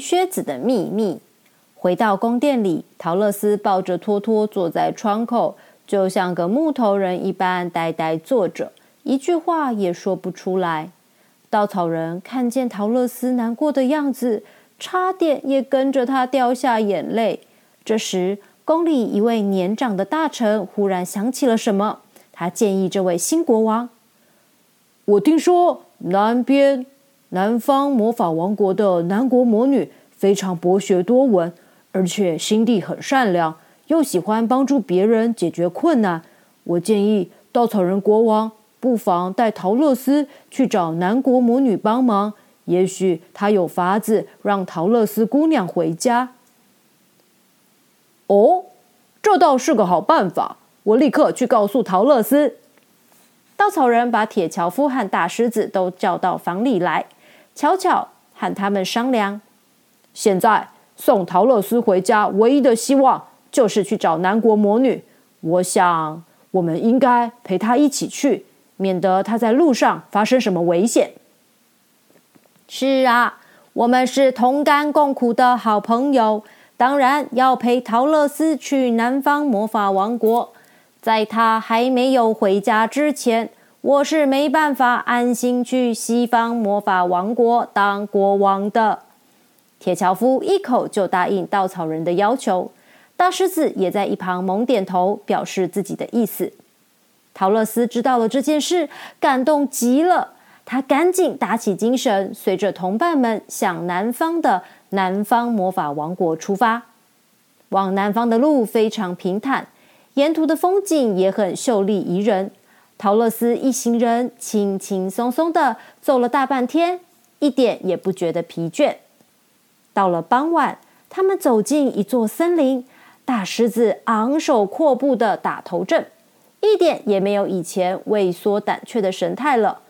靴子的秘密。回到宫殿里，陶乐斯抱着托托坐在窗口，就像个木头人一般呆呆坐着，一句话也说不出来。稻草人看见陶乐斯难过的样子，差点也跟着他掉下眼泪。这时，宫里一位年长的大臣忽然想起了什么，他建议这位新国王：“我听说南边南方魔法王国的南国魔女非常博学多闻。”而且心地很善良，又喜欢帮助别人解决困难。我建议稻草人国王不妨带陶乐斯去找南国魔女帮忙，也许他有法子让陶乐斯姑娘回家。哦，这倒是个好办法！我立刻去告诉陶乐斯。稻草人把铁樵夫和大狮子都叫到房里来，悄悄和他们商量。现在。送陶乐斯回家，唯一的希望就是去找南国魔女。我想，我们应该陪他一起去，免得他在路上发生什么危险。是啊，我们是同甘共苦的好朋友，当然要陪陶乐斯去南方魔法王国。在他还没有回家之前，我是没办法安心去西方魔法王国当国王的。铁樵夫一口就答应稻草人的要求，大狮子也在一旁猛点头，表示自己的意思。陶乐斯知道了这件事，感动极了，他赶紧打起精神，随着同伴们向南方的南方魔法王国出发。往南方的路非常平坦，沿途的风景也很秀丽宜人。陶乐斯一行人轻轻松松的走了大半天，一点也不觉得疲倦。到了傍晚，他们走进一座森林，大狮子昂首阔步的打头阵，一点也没有以前畏缩胆怯的神态了。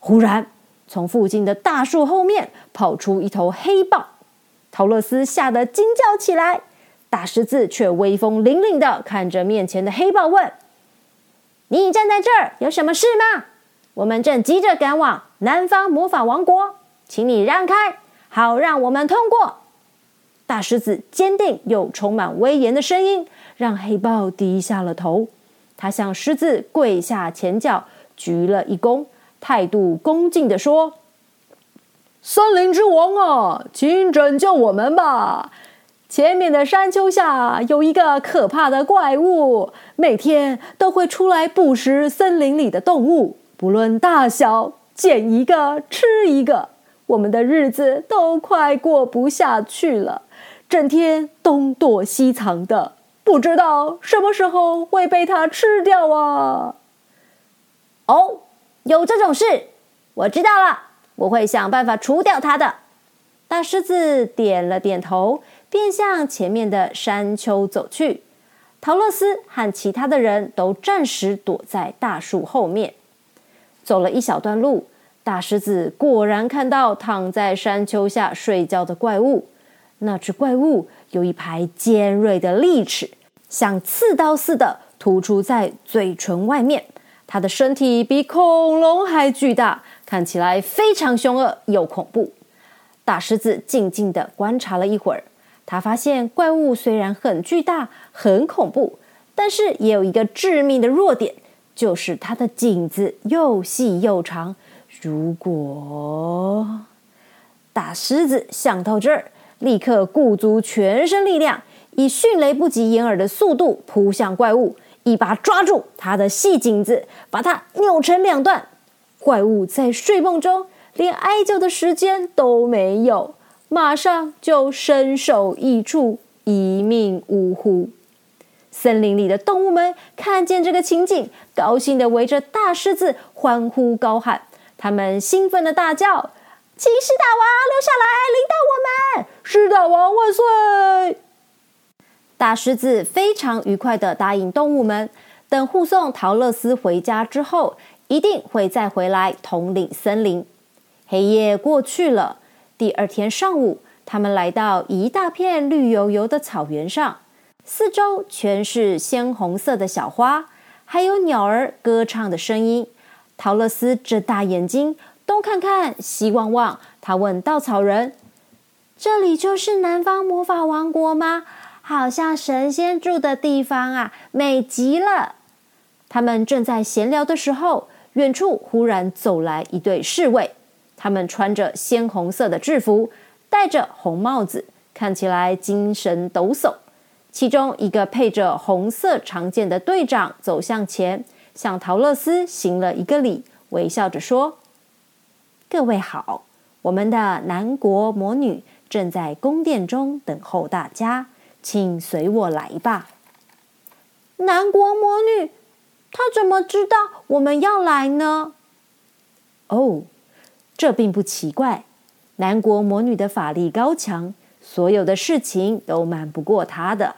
忽然，从附近的大树后面跑出一头黑豹，陶乐斯吓得惊叫起来，大狮子却威风凛凛的看着面前的黑豹问：“你站在这儿有什么事吗？我们正急着赶往南方魔法王国，请你让开。”好，让我们通过。大狮子坚定又充满威严的声音，让黑豹低下了头。他向狮子跪下前脚，鞠了一躬，态度恭敬的说：“森林之王啊，请拯救我们吧！前面的山丘下有一个可怕的怪物，每天都会出来捕食森林里的动物，不论大小，捡一个吃一个。”我们的日子都快过不下去了，整天东躲西藏的，不知道什么时候会被它吃掉啊！哦，有这种事，我知道了，我会想办法除掉它的。大狮子点了点头，便向前面的山丘走去。陶乐斯和其他的人都暂时躲在大树后面，走了一小段路。大狮子果然看到躺在山丘下睡觉的怪物。那只怪物有一排尖锐的利齿，像刺刀似的突出在嘴唇外面。它的身体比恐龙还巨大，看起来非常凶恶又恐怖。大狮子静静的观察了一会儿，他发现怪物虽然很巨大、很恐怖，但是也有一个致命的弱点，就是它的颈子又细又长。如果大狮子想到这儿，立刻鼓足全身力量，以迅雷不及掩耳的速度扑向怪物，一把抓住它的细颈子，把它扭成两段。怪物在睡梦中连哀叫的时间都没有，马上就身首异处，一命呜呼。森林里的动物们看见这个情景，高兴的围着大狮子欢呼高喊。他们兴奋的大叫：“骑士大王留下来领导我们！狮大王万岁！”大狮子非常愉快的答应动物们，等护送陶乐斯回家之后，一定会再回来统领森林。黑夜过去了，第二天上午，他们来到一大片绿油油的草原上，四周全是鲜红色的小花，还有鸟儿歌唱的声音。陶乐斯睁大眼睛，东看看，西望望。他问稻草人：“这里就是南方魔法王国吗？好像神仙住的地方啊，美极了。他们正在闲聊的时候，远处忽然走来一队侍卫，他们穿着鲜红色的制服，戴着红帽子，看起来精神抖擞。其中一个配着红色长剑的队长走向前，向陶乐斯行了一个礼，微笑着说：“各位好，我们的南国魔女正在宫殿中等候大家，请随我来吧。”南国魔女。她怎么知道我们要来呢？哦，这并不奇怪。南国魔女的法力高强，所有的事情都瞒不过她的。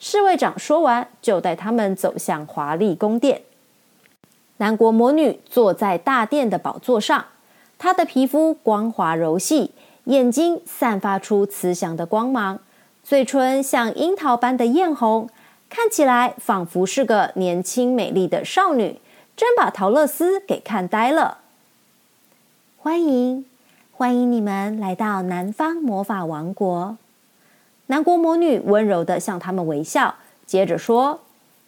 侍卫长说完，就带他们走向华丽宫殿。南国魔女坐在大殿的宝座上，她的皮肤光滑柔细，眼睛散发出慈祥的光芒，嘴唇像樱桃般的艳红。看起来仿佛是个年轻美丽的少女，真把陶乐斯给看呆了。欢迎，欢迎你们来到南方魔法王国。南国魔女温柔的向他们微笑，接着说：“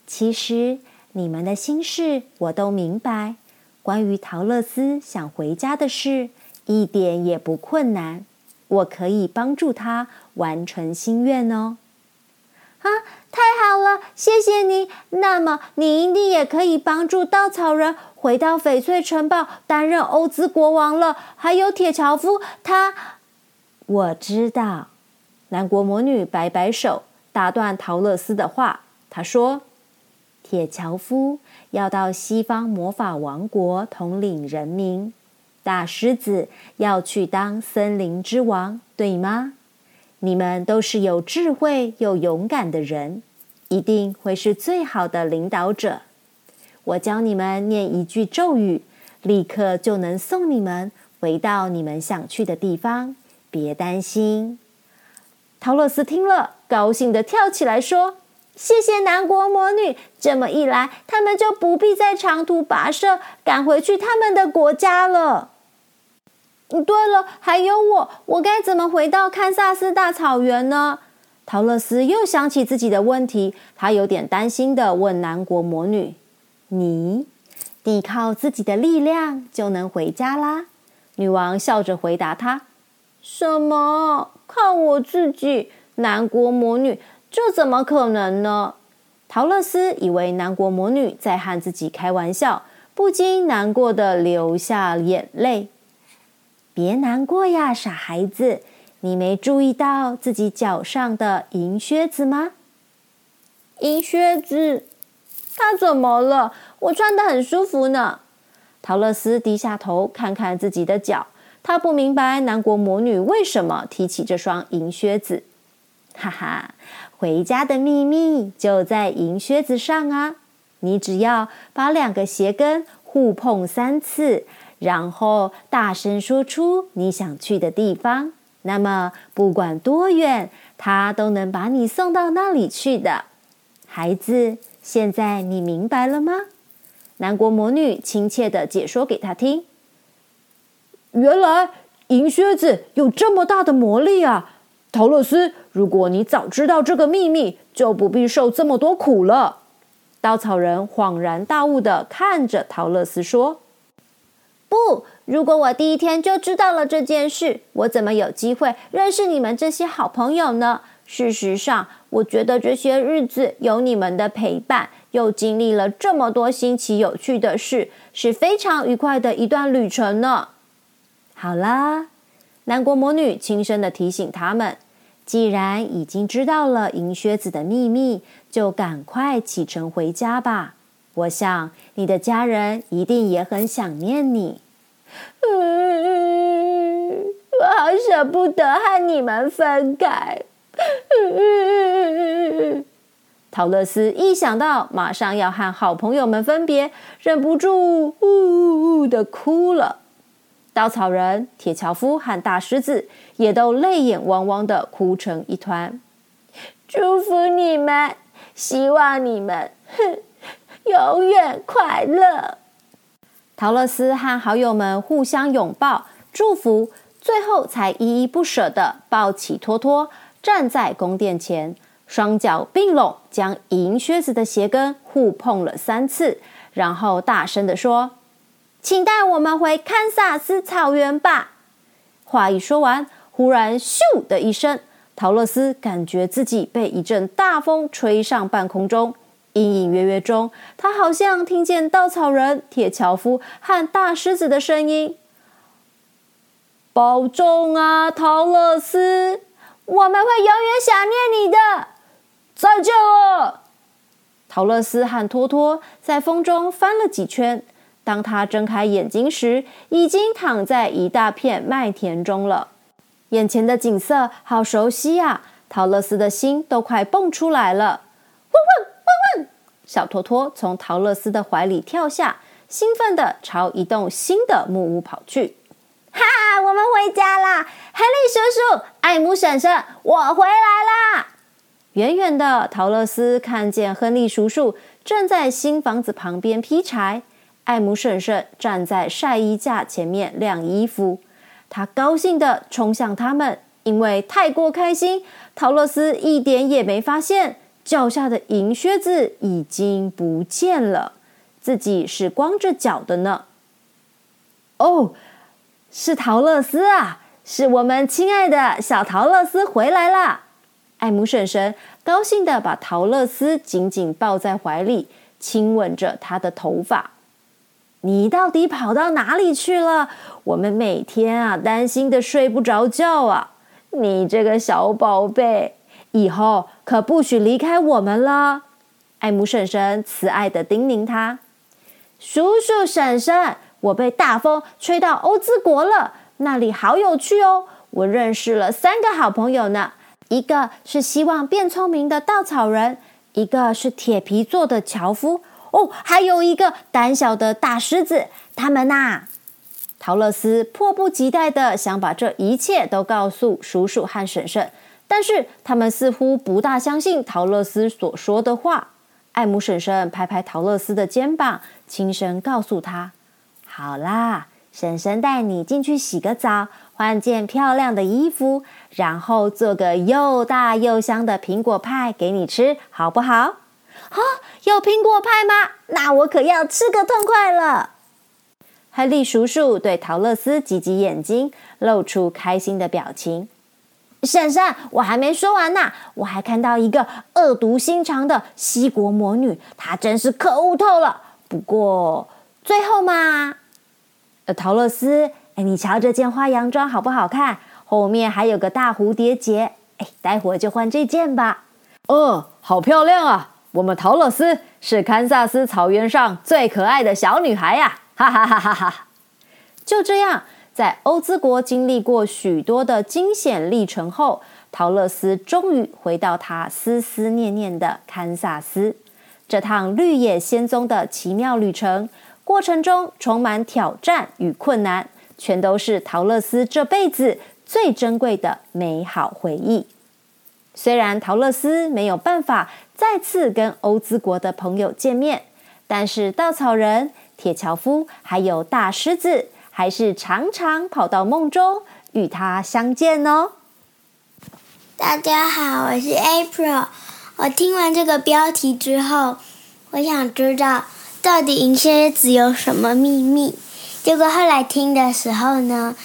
其实你们的心事我都明白。关于陶乐斯想回家的事，一点也不困难，我可以帮助他完成心愿哦。”啊！太好了，谢谢你。那么，你一定也可以帮助稻草人回到翡翠城堡，担任欧兹国王了。还有铁樵夫，他我知道。南国魔女摆摆手，打断陶乐斯的话。她说：“铁樵夫要到西方魔法王国统领人民，大狮子要去当森林之王，对吗？”你们都是有智慧又勇敢的人，一定会是最好的领导者。我教你们念一句咒语，立刻就能送你们回到你们想去的地方。别担心。陶乐斯听了，高兴的跳起来说：“谢谢南国魔女，这么一来，他们就不必再长途跋涉，赶回去他们的国家了。”对了，还有我，我该怎么回到堪萨斯大草原呢？陶乐斯又想起自己的问题，他有点担心的问南国魔女：“你，你靠自己的力量就能回家啦？”女王笑着回答他：“什么？靠我自己？南国魔女，这怎么可能呢？”陶乐斯以为南国魔女在和自己开玩笑，不禁难过的流下眼泪。别难过呀，傻孩子！你没注意到自己脚上的银靴子吗？银靴子，它怎么了？我穿的很舒服呢。陶乐斯低下头看看自己的脚，他不明白南国魔女为什么提起这双银靴子。哈哈，回家的秘密就在银靴子上啊！你只要把两个鞋跟互碰三次。然后大声说出你想去的地方，那么不管多远，他都能把你送到那里去的。孩子，现在你明白了吗？南国魔女亲切的解说给他听。原来银靴子有这么大的魔力啊！陶乐斯，如果你早知道这个秘密，就不必受这么多苦了。稻草人恍然大悟的看着陶乐斯说。不，如果我第一天就知道了这件事，我怎么有机会认识你们这些好朋友呢？事实上，我觉得这些日子有你们的陪伴，又经历了这么多新奇有趣的事，是非常愉快的一段旅程呢。好啦，南国魔女轻声的提醒他们：既然已经知道了银靴子的秘密，就赶快启程回家吧。我想你的家人一定也很想念你。嗯，我好舍不得和你们分开。陶乐斯一想到马上要和好朋友们分别，忍不住呜呜呜的哭了。稻草人、铁樵夫和大狮子也都泪眼汪汪的哭成一团。祝福你们，希望你们哼永远快乐。陶乐斯和好友们互相拥抱，祝福。最后才依依不舍的抱起托托，站在宫殿前，双脚并拢，将银靴子的鞋跟互碰了三次，然后大声地说：“请带我们回堪萨斯草原吧。”话一说完，忽然“咻”的一声，陶乐斯感觉自己被一阵大风吹上半空中。隐隐约约中，他好像听见稻草人、铁樵夫和大狮子的声音：“保重啊，陶乐斯！我们会永远想念你的。再见了。”陶乐斯和托托在风中翻了几圈。当他睁开眼睛时，已经躺在一大片麦田中了。眼前的景色好熟悉呀！陶乐斯的心都快蹦出来了。汪汪！小托托从陶乐斯的怀里跳下，兴奋地朝一栋新的木屋跑去。哈，我们回家啦！亨利叔叔、艾姆婶婶，我回来啦！远远的，陶乐斯看见亨利叔叔正在新房子旁边劈柴，艾姆婶婶站在晒衣架前面晾衣服。他高兴地冲向他们，因为太过开心，陶乐斯一点也没发现。脚下的银靴子已经不见了，自己是光着脚的呢。哦，是陶乐斯啊！是我们亲爱的小陶乐斯回来啦！艾姆婶婶高兴地把陶乐斯紧紧抱在怀里，亲吻着他的头发。你到底跑到哪里去了？我们每天啊，担心的睡不着觉啊！你这个小宝贝。以后可不许离开我们了，艾姆婶婶慈爱的叮咛他：“叔叔婶婶，我被大风吹到欧兹国了，那里好有趣哦！我认识了三个好朋友呢，一个是希望变聪明的稻草人，一个是铁皮做的樵夫，哦，还有一个胆小的大狮子。他们呐，陶乐斯迫不及待的想把这一切都告诉叔叔和婶婶。但是他们似乎不大相信陶乐斯所说的话。艾姆婶婶拍拍陶乐斯的肩膀，轻声告诉他：“好啦，婶婶带你进去洗个澡，换件漂亮的衣服，然后做个又大又香的苹果派给你吃，好不好？”“啊，有苹果派吗？那我可要吃个痛快了。”亨利叔叔对陶乐斯挤挤眼睛，露出开心的表情。婶婶，我还没说完呢。我还看到一个恶毒心肠的西国魔女，她真是可恶透了。不过最后嘛，呃，陶乐斯，哎，你瞧这件花洋装好不好看？后面还有个大蝴蝶结，哎，待会儿就换这件吧。嗯，好漂亮啊！我们陶乐斯是堪萨斯草原上最可爱的小女孩呀！哈哈哈哈哈！就这样。在欧兹国经历过许多的惊险历程后，陶乐斯终于回到他思思念念的堪萨斯。这趟绿野仙踪的奇妙旅程过程中，充满挑战与困难，全都是陶乐斯这辈子最珍贵的美好回忆。虽然陶乐斯没有办法再次跟欧兹国的朋友见面，但是稻草人、铁樵夫还有大狮子。还是常常跑到梦中与他相见哦。大家好，我是 April。我听完这个标题之后，我想知道到底银蝎子有什么秘密。结果后来听的时候呢，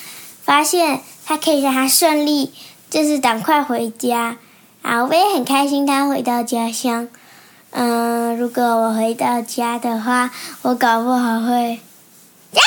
发现它可以让他顺利，就是赶快回家。啊我也很开心他回到家乡。嗯如果我回到家的话我搞不好会呀